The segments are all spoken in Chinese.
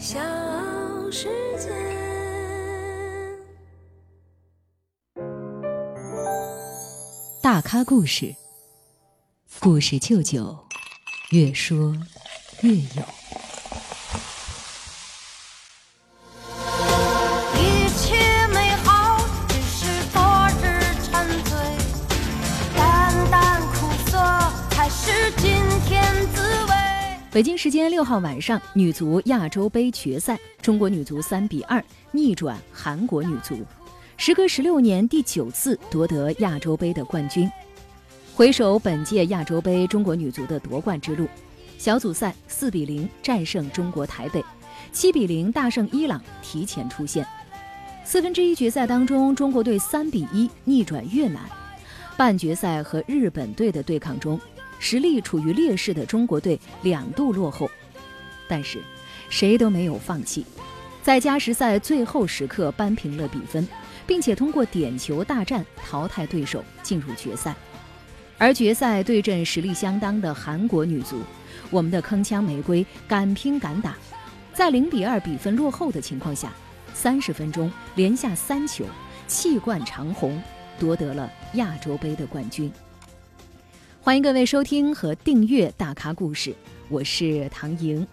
小世界。大咖故事，故事舅舅，越说越有。北京时间六号晚上，女足亚洲杯决赛，中国女足三比二逆转韩国女足，时隔十六年第九次夺得亚洲杯的冠军。回首本届亚洲杯中国女足的夺冠之路，小组赛四比零战胜中国台北，七比零大胜伊朗，提前出线。四分之一决赛当中，中国队三比一逆转越南。半决赛和日本队的对抗中，实力处于劣势的中国队两度落后，但是谁都没有放弃，在加时赛最后时刻扳平了比分，并且通过点球大战淘汰对手进入决赛。而决赛对阵实力相当的韩国女足，我们的铿锵玫瑰敢拼敢打，在零比二比分落后的情况下，三十分钟连下三球，气贯长虹，夺得了亚洲杯的冠军。欢迎各位收听和订阅《大咖故事》，我是唐莹。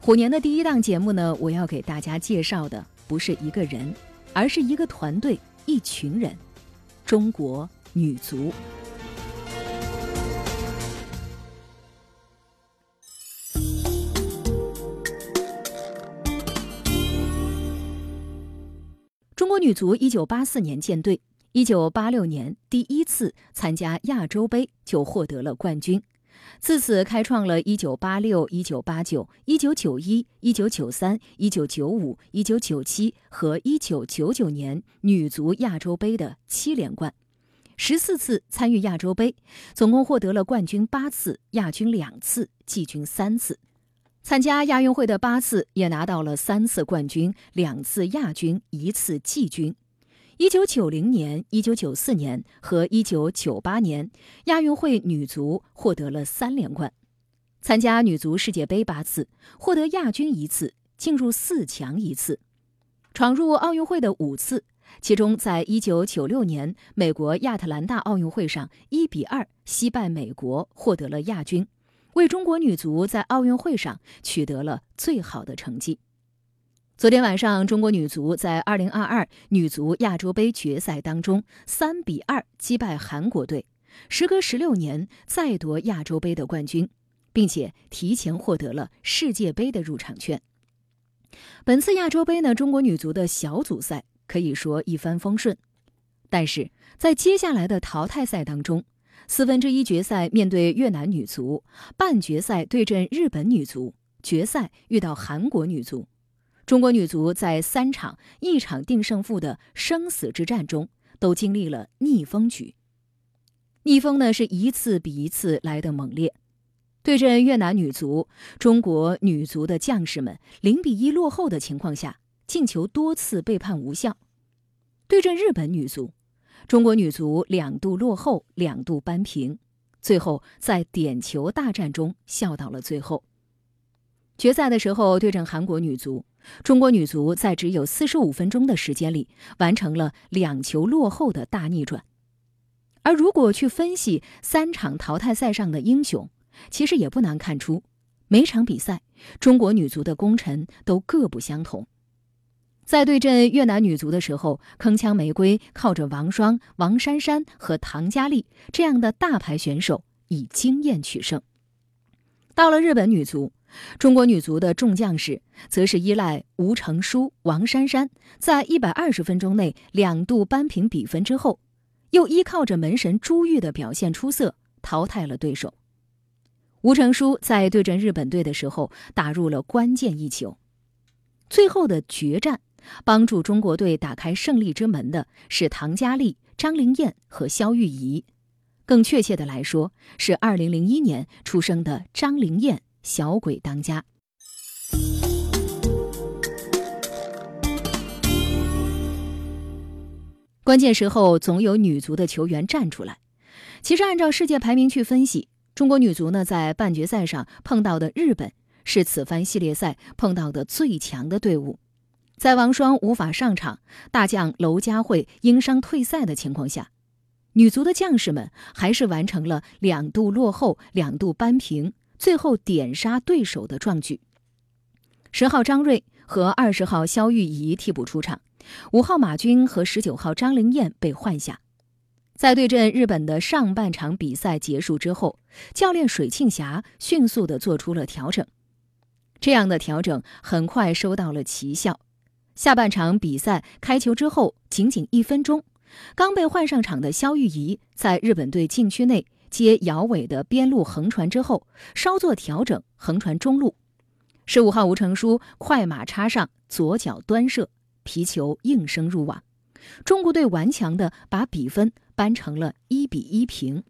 虎年的第一档节目呢，我要给大家介绍的不是一个人，而是一个团队、一群人——中国女足。中国女足一九八四年建队，一九八六年第一次参加亚洲杯就获得了冠军，自此开创了一九八六、一九八九、一九九一、一九九三、一九九五、一九九七和一九九九年女足亚洲杯的七连冠，十四次参与亚洲杯，总共获得了冠军八次、亚军两次、季军三次。参加亚运会的八次，也拿到了三次冠军、两次亚军、一次季军。一九九零年、一九九四年和一九九八年亚运会女足获得了三连冠。参加女足世界杯八次，获得亚军一次，进入四强一次。闯入奥运会的五次，其中在一九九六年美国亚特兰大奥运会上一比二惜败美国，获得了亚军。为中国女足在奥运会上取得了最好的成绩。昨天晚上，中国女足在2022女足亚洲杯决赛当中3比2击败韩国队，时隔16年再夺亚洲杯的冠军，并且提前获得了世界杯的入场券。本次亚洲杯呢，中国女足的小组赛可以说一帆风顺，但是在接下来的淘汰赛当中。四分之一决赛面对越南女足，半决赛对阵日本女足，决赛遇到韩国女足。中国女足在三场一场定胜负的生死之战中，都经历了逆风局。逆风呢是一次比一次来的猛烈。对阵越南女足，中国女足的将士们零比一落后的情况下，进球多次被判无效。对阵日本女足。中国女足两度落后，两度扳平，最后在点球大战中笑到了最后。决赛的时候对阵韩国女足，中国女足在只有四十五分钟的时间里完成了两球落后的大逆转。而如果去分析三场淘汰赛上的英雄，其实也不难看出，每场比赛中国女足的功臣都各不相同。在对阵越南女足的时候，铿锵玫瑰靠着王霜、王珊珊和唐佳丽这样的大牌选手以经验取胜。到了日本女足，中国女足的众将士则是依赖吴成书、王珊珊在一百二十分钟内两度扳平比分之后，又依靠着门神朱玉的表现出色，淘汰了对手。吴成书在对阵日本队的时候打入了关键一球，最后的决战。帮助中国队打开胜利之门的是唐佳丽、张灵艳和肖玉仪，更确切的来说，是2001年出生的张灵艳小鬼当家。关键时候总有女足的球员站出来。其实按照世界排名去分析，中国女足呢在半决赛上碰到的日本是此番系列赛碰到的最强的队伍。在王霜无法上场、大将娄佳慧因伤退赛的情况下，女足的将士们还是完成了两度落后、两度扳平，最后点杀对手的壮举。十号张睿和二十号肖玉仪替补出场，五号马军和十九号张灵艳被换下。在对阵日本的上半场比赛结束之后，教练水庆霞迅速地做出了调整。这样的调整很快收到了奇效。下半场比赛开球之后，仅仅一分钟，刚被换上场的肖玉仪在日本队禁区内接姚伟的边路横传之后，稍作调整，横传中路。十五号吴成书快马插上，左脚端射，皮球应声入网。中国队顽强地把比分扳成了一比一平。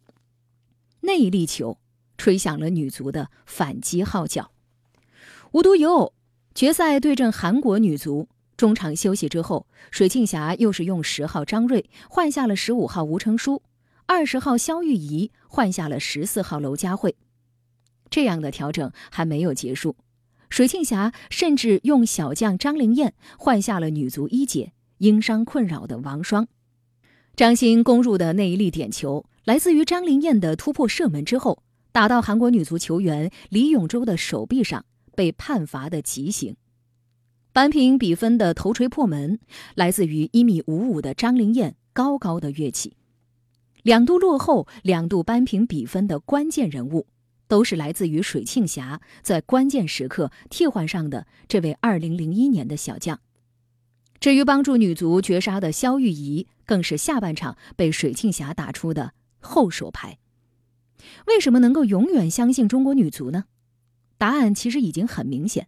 那一粒球吹响了女足的反击号角。无独有偶，决赛对阵韩国女足，中场休息之后，水庆霞又是用十号张睿换下了十五号吴成书，二十号肖玉仪换下了十四号娄佳慧。这样的调整还没有结束，水庆霞甚至用小将张灵艳换下了女足一姐。因伤困扰的王霜，张欣攻入的那一粒点球，来自于张灵艳的突破射门之后，打到韩国女足球员李永洲的手臂上，被判罚的极刑。扳平比分的头锤破门，来自于一米五五的张灵艳高高的跃起。两度落后、两度扳平比分的关键人物，都是来自于水庆霞在关键时刻替换上的这位二零零一年的小将。至于帮助女足绝杀的肖玉仪，更是下半场被水庆霞打出的后手牌。为什么能够永远相信中国女足呢？答案其实已经很明显：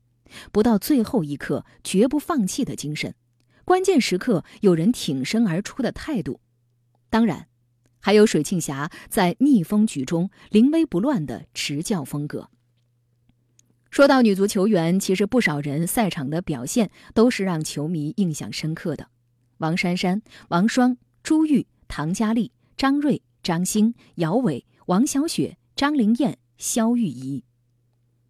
不到最后一刻绝不放弃的精神，关键时刻有人挺身而出的态度，当然，还有水庆霞在逆风局中临危不乱的执教风格。说到女足球员，其实不少人赛场的表现都是让球迷印象深刻的。王珊珊、王霜、朱玉、唐佳丽、张睿、张欣、姚伟、王晓雪、张灵艳、肖玉仪，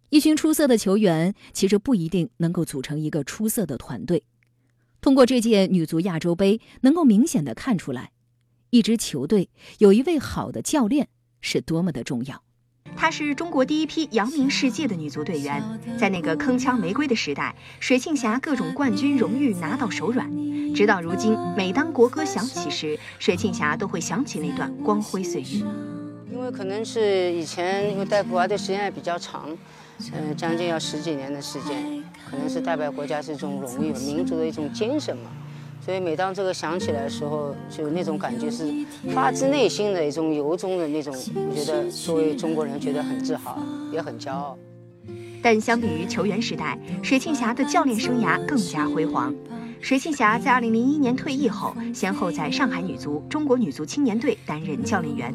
一群出色的球员，其实不一定能够组成一个出色的团队。通过这届女足亚洲杯，能够明显的看出来，一支球队有一位好的教练是多么的重要。她是中国第一批扬名世界的女足队员，在那个铿锵玫瑰的时代，水庆霞各种冠军荣誉拿到手软。直到如今，每当国歌响起时，水庆霞都会想起那段光辉岁月。因为可能是以前因为带国家队时间也比较长，嗯，将近要十几年的时间，可能是代表国家是一种荣誉，民族的一种精神嘛。所以每当这个想起来的时候，就那种感觉是发自内心的一种由衷的那种，我觉得作为中国人觉得很自豪，也很骄傲。但相比于球员时代，水庆霞的教练生涯更加辉煌。水庆霞在2001年退役后，先后在上海女足、中国女足青年队担任教练员，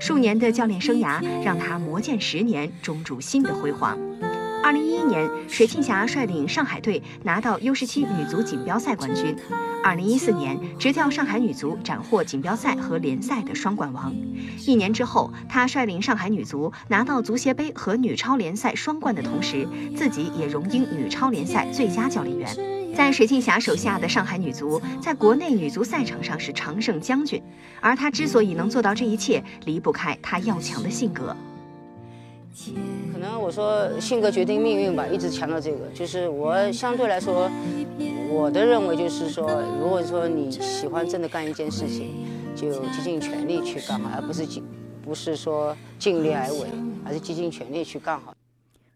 数年的教练生涯让她磨剑十年，终铸新的辉煌。二零一一年，水庆霞率领上海队拿到 U 十七女足锦标赛冠军。二零一四年，执教上海女足斩获锦标赛和联赛的双冠王。一年之后，她率领上海女足拿到足协杯和女超联赛双冠的同时，自己也荣膺女超联赛最佳教练员。在水庆霞手下的上海女足，在国内女足赛场上是常胜将军。而她之所以能做到这一切，离不开她要强的性格。可能我说性格决定命运吧，一直强调这个。就是我相对来说，我的认为就是说，如果说你喜欢真的干一件事情，就竭尽全力去干好，而不是尽不是说尽力而为，而是竭尽全力去干好。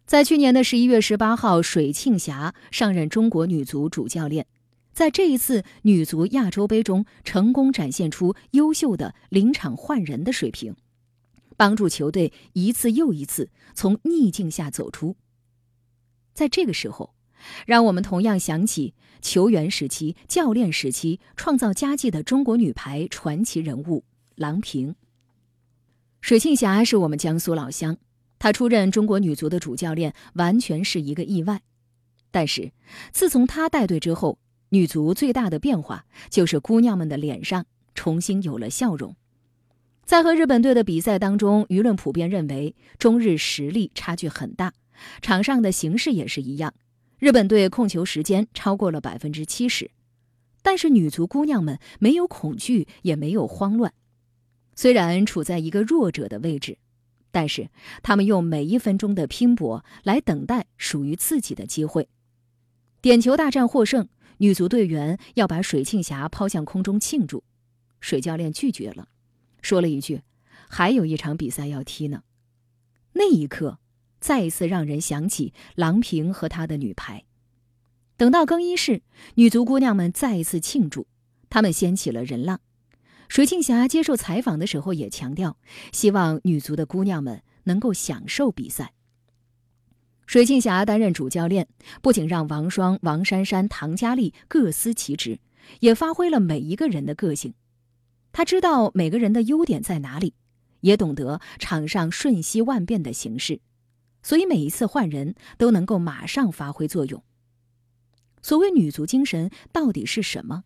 在去年的十一月十八号，水庆霞上任中国女足主教练，在这一次女足亚洲杯中，成功展现出优秀的临场换人的水平。帮助球队一次又一次从逆境下走出。在这个时候，让我们同样想起球员时期、教练时期创造佳绩的中国女排传奇人物郎平。水庆霞是我们江苏老乡，她出任中国女足的主教练完全是一个意外。但是，自从她带队之后，女足最大的变化就是姑娘们的脸上重新有了笑容。在和日本队的比赛当中，舆论普遍认为中日实力差距很大，场上的形势也是一样，日本队控球时间超过了百分之七十，但是女足姑娘们没有恐惧，也没有慌乱。虽然处在一个弱者的位置，但是她们用每一分钟的拼搏来等待属于自己的机会。点球大战获胜，女足队员要把水庆霞抛向空中庆祝，水教练拒绝了，说了一句：“还有一场比赛要踢呢。”那一刻，再一次让人想起郎平和她的女排。等到更衣室，女足姑娘们再一次庆祝，她们掀起了人浪。水庆霞接受采访的时候也强调，希望女足的姑娘们能够享受比赛。水庆霞担任主教练，不仅让王霜、王珊珊、唐佳丽各司其职，也发挥了每一个人的个性。她知道每个人的优点在哪里。也懂得场上瞬息万变的形势，所以每一次换人都能够马上发挥作用。所谓女足精神到底是什么？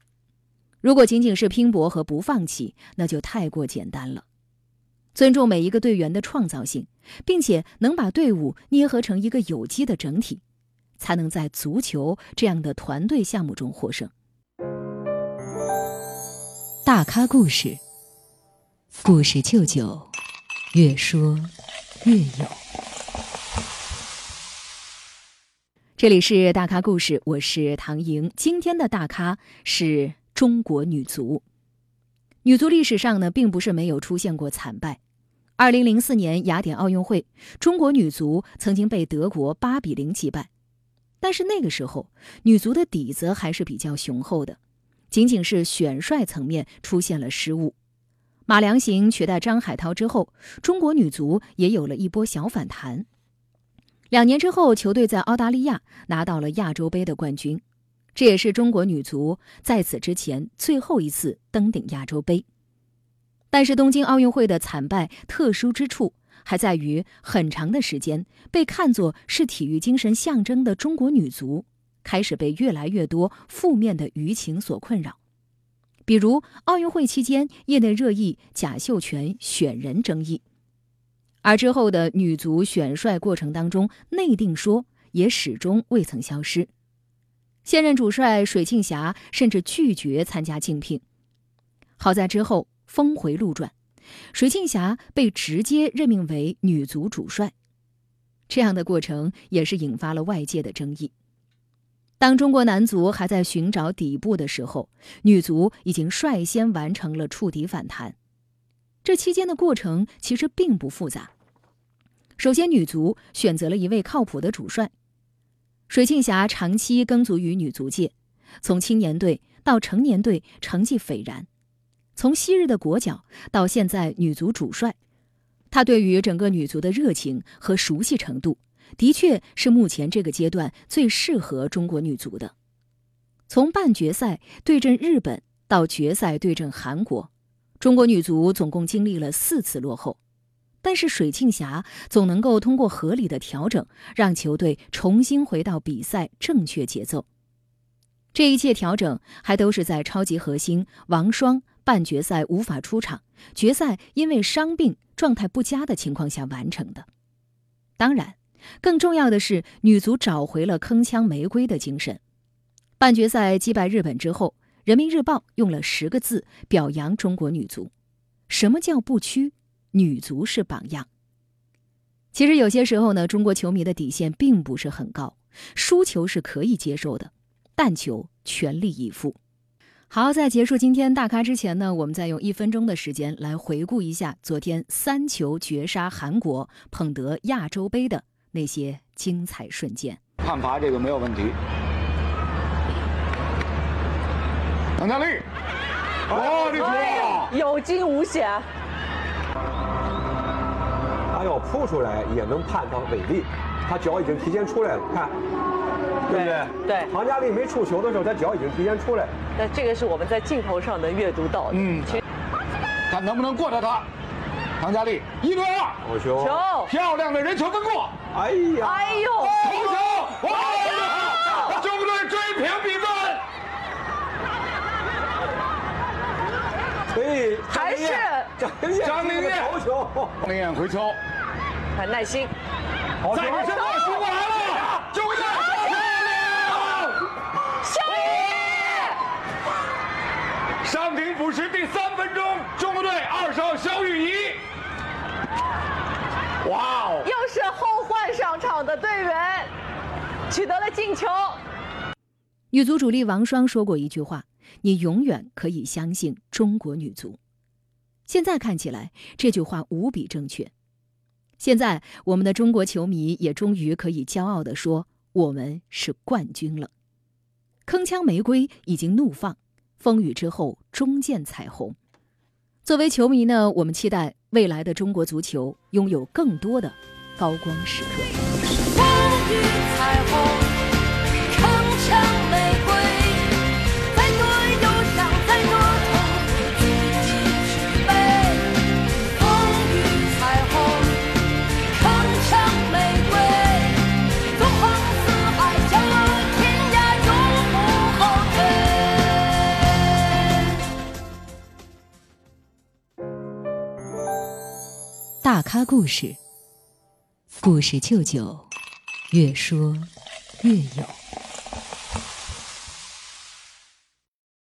如果仅仅是拼搏和不放弃，那就太过简单了。尊重每一个队员的创造性，并且能把队伍捏合成一个有机的整体，才能在足球这样的团队项目中获胜。大咖故事，故事舅舅。越说越有。这里是大咖故事，我是唐莹。今天的大咖是中国女足。女足历史上呢，并不是没有出现过惨败。二零零四年雅典奥运会，中国女足曾经被德国八比零击败，但是那个时候女足的底子还是比较雄厚的，仅仅是选帅层面出现了失误。马良行取代张海涛之后，中国女足也有了一波小反弹。两年之后，球队在澳大利亚拿到了亚洲杯的冠军，这也是中国女足在此之前最后一次登顶亚洲杯。但是，东京奥运会的惨败特殊之处还在于，很长的时间被看作是体育精神象征的中国女足，开始被越来越多负面的舆情所困扰。比如奥运会期间，业内热议贾秀全选人争议，而之后的女足选帅过程当中，内定说也始终未曾消失。现任主帅水庆霞甚至拒绝参加竞聘。好在之后峰回路转，水庆霞被直接任命为女足主帅，这样的过程也是引发了外界的争议。当中国男足还在寻找底部的时候，女足已经率先完成了触底反弹。这期间的过程其实并不复杂。首先，女足选择了一位靠谱的主帅。水庆霞长期耕足于女足界，从青年队到成年队成绩斐然，从昔日的国脚到现在女足主帅，她对于整个女足的热情和熟悉程度。的确是目前这个阶段最适合中国女足的。从半决赛对阵日本到决赛对阵韩国，中国女足总共经历了四次落后，但是水庆霞总能够通过合理的调整，让球队重新回到比赛正确节奏。这一切调整还都是在超级核心王霜半决赛无法出场、决赛因为伤病状态不佳的情况下完成的。当然。更重要的是，女足找回了铿锵玫瑰的精神。半决赛击败日本之后，《人民日报》用了十个字表扬中国女足：“什么叫不屈？女足是榜样。”其实有些时候呢，中国球迷的底线并不是很高，输球是可以接受的，但求全力以赴。好，在结束今天大咖之前呢，我们再用一分钟的时间来回顾一下昨天三球绝杀韩国、捧得亚洲杯的。那些精彩瞬间，判罚这个没有问题。唐佳丽，哦，这球有惊无险。他要扑出来也能判他违例，他脚已经提前出来了，看，对不对？对。唐佳丽没触球的时候，他脚已经提前出来。那这个是我们在镜头上能阅读到的。嗯。看能不能过到他。唐佳丽一对二。好球。漂亮的人球分过。哎呀。哎呦。头球。哇中国队追平比分。所还是张宁燕。投球。张宁远回球。很耐心。再一次的冲过来了。中国队漂亮漂亮上庭补时第三分钟中国队二十肖玉瑜输的队员取得了进球。女足主力王霜说过一句话：“你永远可以相信中国女足。”现在看起来，这句话无比正确。现在，我们的中国球迷也终于可以骄傲地说：“我们是冠军了。”铿锵玫瑰已经怒放，风雨之后终见彩虹。作为球迷呢，我们期待未来的中国足球拥有更多的高光时刻。风雨彩虹，铿锵玫瑰，再多忧伤，再多痛苦，自己去背。风雨彩虹，铿锵玫瑰，纵横四海，逍遥天涯，永不后退。大咖故事，故事舅舅，越说越有。